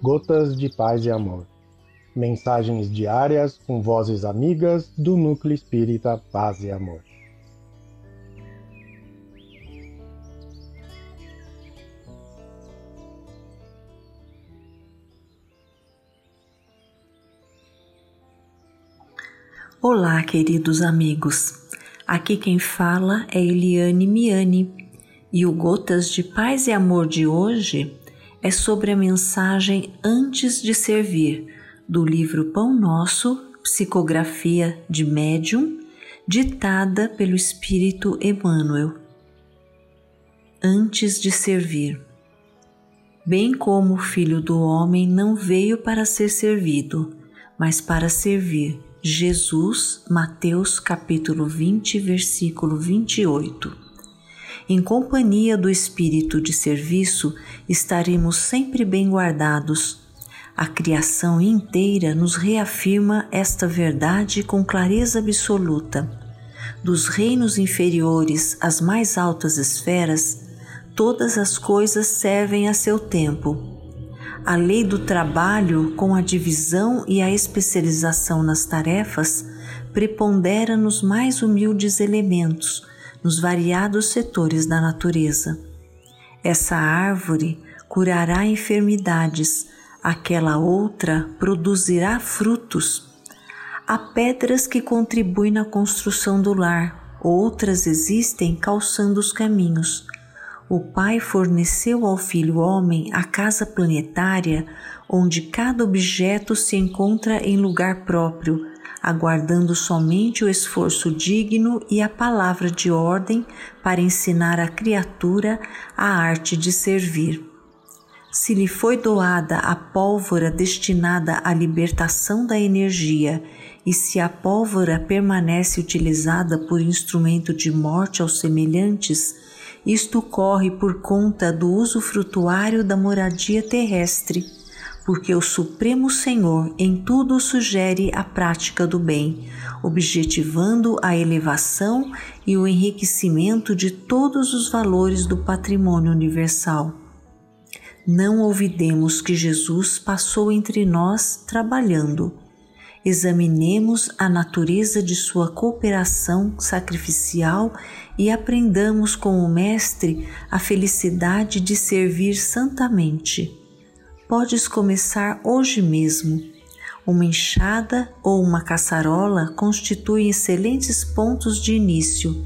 Gotas de Paz e Amor. Mensagens diárias com vozes amigas do Núcleo Espírita Paz e Amor. Olá, queridos amigos. Aqui quem fala é Eliane Miani e o Gotas de Paz e Amor de hoje é sobre a mensagem Antes de Servir, do livro Pão Nosso, Psicografia de Médium, ditada pelo Espírito Emmanuel. Antes de servir. Bem como o Filho do Homem não veio para ser servido, mas para servir. Jesus, Mateus capítulo 20, versículo 28. Em companhia do espírito de serviço, estaremos sempre bem guardados. A criação inteira nos reafirma esta verdade com clareza absoluta. Dos reinos inferiores às mais altas esferas, todas as coisas servem a seu tempo. A lei do trabalho, com a divisão e a especialização nas tarefas, prepondera nos mais humildes elementos nos variados setores da natureza. Essa árvore curará enfermidades, aquela outra produzirá frutos. Há pedras que contribuem na construção do lar, outras existem calçando os caminhos. O Pai forneceu ao Filho Homem a casa planetária onde cada objeto se encontra em lugar próprio, aguardando somente o esforço digno e a palavra de ordem para ensinar à criatura a arte de servir. Se lhe foi doada a pólvora destinada à libertação da energia, e se a pólvora permanece utilizada por instrumento de morte aos semelhantes, isto corre por conta do uso frutuário da moradia terrestre porque o Supremo Senhor em tudo sugere a prática do bem, objetivando a elevação e o enriquecimento de todos os valores do patrimônio universal. Não olvidemos que Jesus passou entre nós trabalhando. Examinemos a natureza de sua cooperação sacrificial e aprendamos com o Mestre a felicidade de servir santamente podes começar hoje mesmo. Uma enxada ou uma caçarola constituem excelentes pontos de início.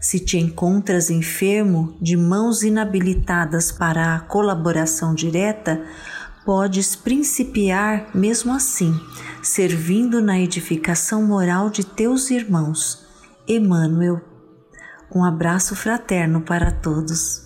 Se te encontras enfermo, de mãos inabilitadas para a colaboração direta, podes principiar mesmo assim, servindo na edificação moral de teus irmãos. Emmanuel. Um abraço fraterno para todos.